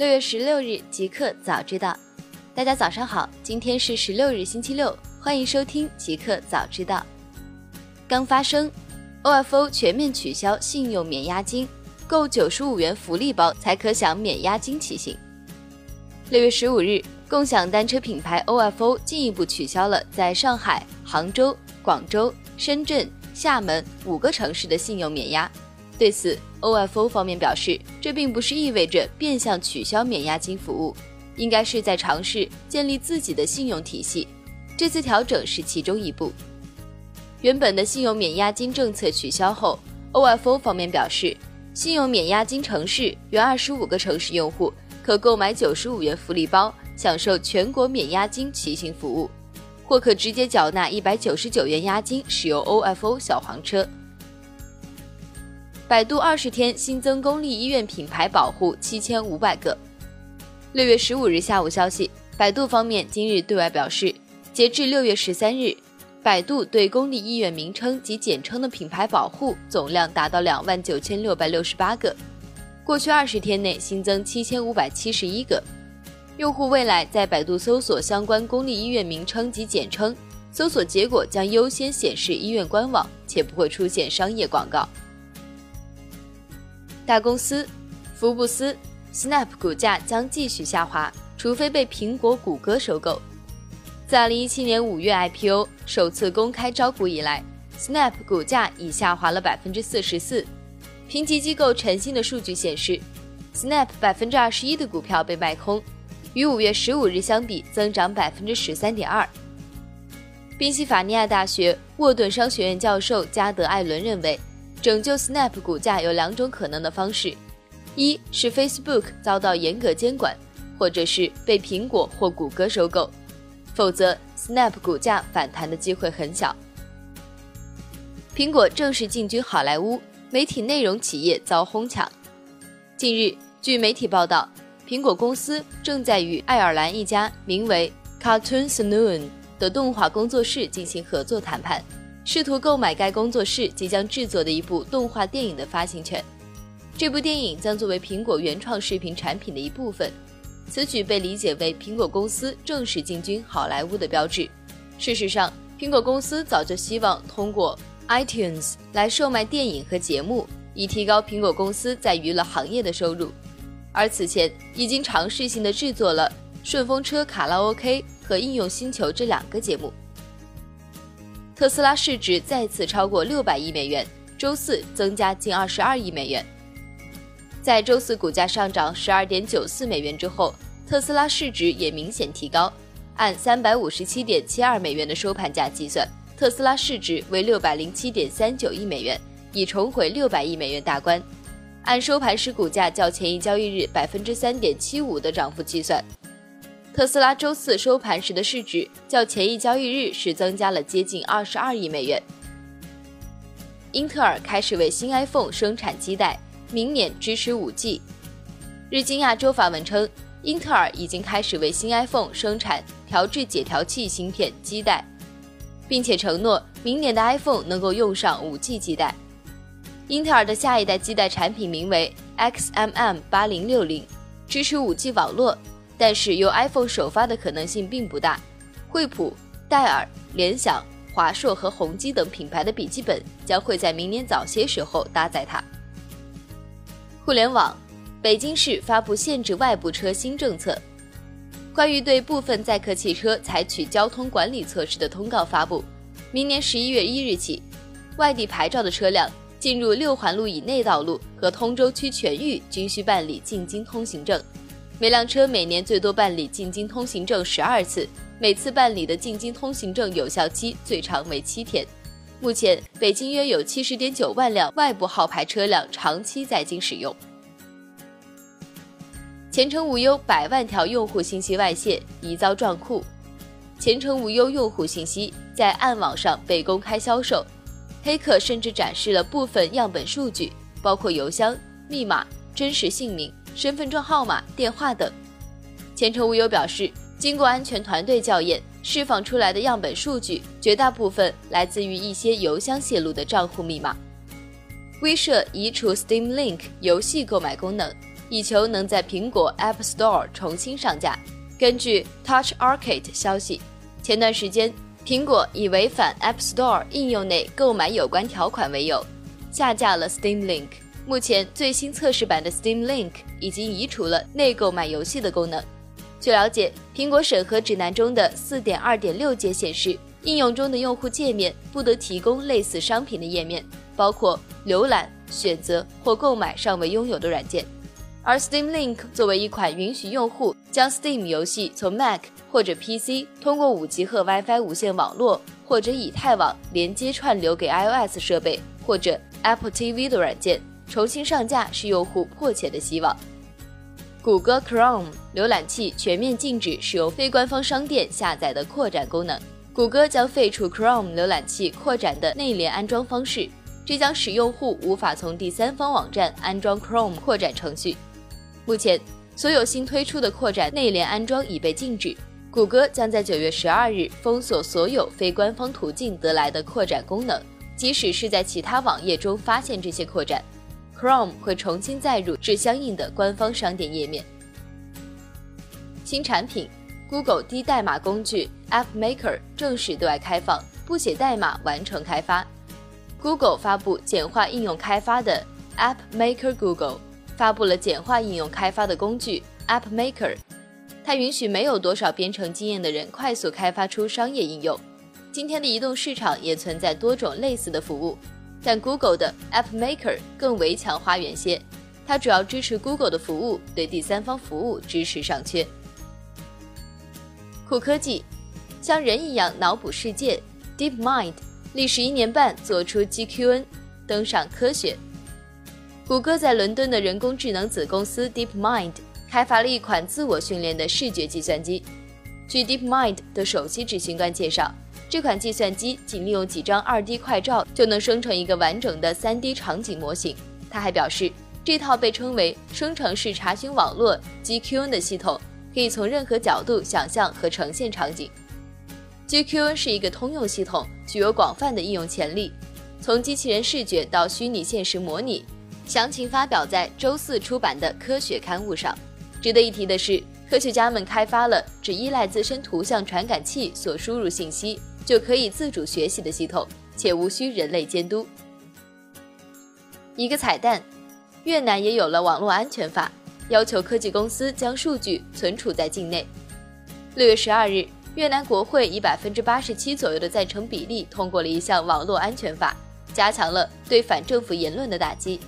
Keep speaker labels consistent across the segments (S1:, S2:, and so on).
S1: 六月十六日，极客早知道。大家早上好，今天是十六日，星期六，欢迎收听极客早知道。刚发生，OFO 全面取消信用免押金，购九十五元福利包才可享免押金骑行。六月十五日，共享单车品牌 OFO 进一步取消了在上海、杭州、广州、深圳、厦门五个城市的信用免押。对此，OFO 方面表示，这并不是意味着变相取消免押金服务，应该是在尝试建立自己的信用体系。这次调整是其中一步。原本的信用免押金政策取消后，OFO 方面表示，信用免押金城市原二十五个城市用户可购买九十五元福利包，享受全国免押金骑行服务，或可直接缴纳一百九十九元押金使用 OFO 小黄车。百度二十天新增公立医院品牌保护七千五百个。六月十五日下午消息，百度方面今日对外表示，截至六月十三日，百度对公立医院名称及简称的品牌保护总量达到两万九千六百六十八个，过去二十天内新增七千五百七十一个。用户未来在百度搜索相关公立医院名称及简称，搜索结果将优先显示医院官网，且不会出现商业广告。大公司，福布斯，Snap 股价将继续下滑，除非被苹果、谷歌收购。在2017年5月 IPO 首次公开招股以来，Snap 股价已下滑了百分之四十四。评级机构晨星的数据显示，Snap 百分之二十一的股票被卖空，与5月15日相比增长百分之十三点二。宾夕法尼亚大学沃顿商学院教授加德·艾伦认为。拯救 Snap 股价有两种可能的方式，一是 Facebook 遭到严格监管，或者是被苹果或谷歌收购，否则 Snap 股价反弹的机会很小。苹果正式进军好莱坞，媒体内容企业遭哄抢。近日，据媒体报道，苹果公司正在与爱尔兰一家名为 Cartoon Saloon 的动画工作室进行合作谈判。试图购买该工作室即将制作的一部动画电影的发行权。这部电影将作为苹果原创视频产品的一部分。此举被理解为苹果公司正式进军好莱坞的标志。事实上，苹果公司早就希望通过 iTunes 来售卖电影和节目，以提高苹果公司在娱乐行业的收入。而此前已经尝试性的制作了《顺风车卡拉 OK》和《应用星球》这两个节目。特斯拉市值再次超过六百亿美元，周四增加近二十二亿美元。在周四股价上涨十二点九四美元之后，特斯拉市值也明显提高。按三百五十七点七二美元的收盘价计算，特斯拉市值为六百零七点三九亿美元，已重回六百亿美元大关。按收盘时股价较前一交易日百分之三点七五的涨幅计算。特斯拉周四收盘时的市值较前一交易日是增加了接近二十二亿美元。英特尔开始为新 iPhone 生产基带，明年支持 5G。日经亚洲发文称，英特尔已经开始为新 iPhone 生产调制解调器芯片基带，并且承诺明年的 iPhone 能够用上 5G 基带。英特尔的下一代基带产品名为 XMM 八零六零，支持 5G 网络。但是由 iPhone 首发的可能性并不大，惠普、戴尔、联想、华硕和宏基等品牌的笔记本将会在明年早些时候搭载它。互联网，北京市发布限制外部车新政策，关于对部分载客汽车采取交通管理措施的通告发布。明年十一月一日起，外地牌照的车辆进入六环路以内道路和通州区全域均需办理进京通行证。每辆车每年最多办理进京通行证十二次，每次办理的进京通行证有效期最长为七天。目前，北京约有七十点九万辆外部号牌车辆长期在京使用。前程无忧百万条用户信息外泄，疑遭撞库。前程无忧用户信息在暗网上被公开销售，黑客甚至展示了部分样本数据，包括邮箱、密码、真实姓名。身份证号码、电话等。前程无忧表示，经过安全团队校验，释放出来的样本数据绝大部分来自于一些邮箱泄露的账户密码。微社移除 Steam Link 游戏购买功能，以求能在苹果 App Store 重新上架。根据 Touch Arcade 消息，前段时间苹果以违反 App Store 应用内购买有关条款为由，下架了 Steam Link。目前最新测试版的 Steam Link 已经移除了内购买游戏的功能。据了解，苹果审核指南中的4.2.6节显示，应用中的用户界面不得提供类似商品的页面，包括浏览、选择或购买尚未拥有的软件。而 Steam Link 作为一款允许用户将 Steam 游戏从 Mac 或者 PC 通过 5G 和 WiFi 无线网络或者以太网连接串流给 iOS 设备或者 Apple TV 的软件，重新上架是用户迫切的希望。谷歌 Chrome 浏览器全面禁止使用非官方商店下载的扩展功能。谷歌将废除 Chrome 浏览器扩展的内联安装方式，这将使用户无法从第三方网站安装 Chrome 扩展程序。目前，所有新推出的扩展内联安装已被禁止。谷歌将在九月十二日封锁所有非官方途径得来的扩展功能，即使是在其他网页中发现这些扩展。Chrome 会重新载入至相应的官方商店页面。新产品，Google 低代码工具 App Maker 正式对外开放，不写代码完成开发。Google 发布简化应用开发的 App Maker。Google 发布了简化应用开发的工具 App Maker，它允许没有多少编程经验的人快速开发出商业应用。今天的移动市场也存在多种类似的服务。但 Google 的 App Maker 更为强花园些，它主要支持 Google 的服务，对第三方服务支持尚缺。酷科技，像人一样脑补世界，DeepMind 历时一年半做出 GQN，登上科学。谷歌在伦敦的人工智能子公司 DeepMind 开发了一款自我训练的视觉计算机。据 DeepMind 的首席执行官介绍。这款计算机仅利用几张 2D 快照就能生成一个完整的 3D 场景模型。他还表示，这套被称为生成式查询网络 GQN 的系统可以从任何角度想象和呈现场景。GQN 是一个通用系统，具有广泛的应用潜力，从机器人视觉到虚拟现实模拟。详情发表在周四出版的科学刊物上。值得一提的是，科学家们开发了只依赖自身图像传感器所输入信息。就可以自主学习的系统，且无需人类监督。一个彩蛋，越南也有了网络安全法，要求科技公司将数据存储在境内。六月十二日，越南国会以百分之八十七左右的赞成比例通过了一项网络安全法，加强了对反政府言论的打击。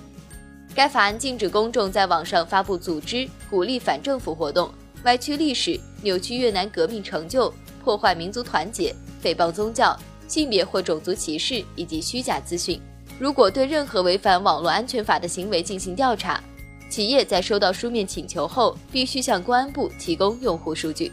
S1: 该法案禁止公众在网上发布组织鼓励反政府活动、歪曲历史、扭曲越南革命成就、破坏民族团结。诽谤宗教、性别或种族歧视以及虚假资讯。如果对任何违反网络安全法的行为进行调查，企业在收到书面请求后，必须向公安部提供用户数据。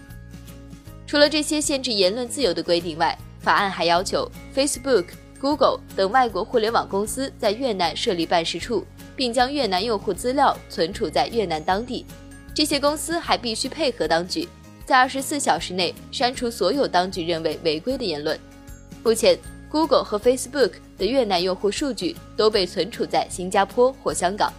S1: 除了这些限制言论自由的规定外，法案还要求 Facebook、Google 等外国互联网公司在越南设立办事处，并将越南用户资料存储在越南当地。这些公司还必须配合当局。在二十四小时内删除所有当局认为违规的言论。目前，Google 和 Facebook 的越南用户数据都被存储在新加坡或香港。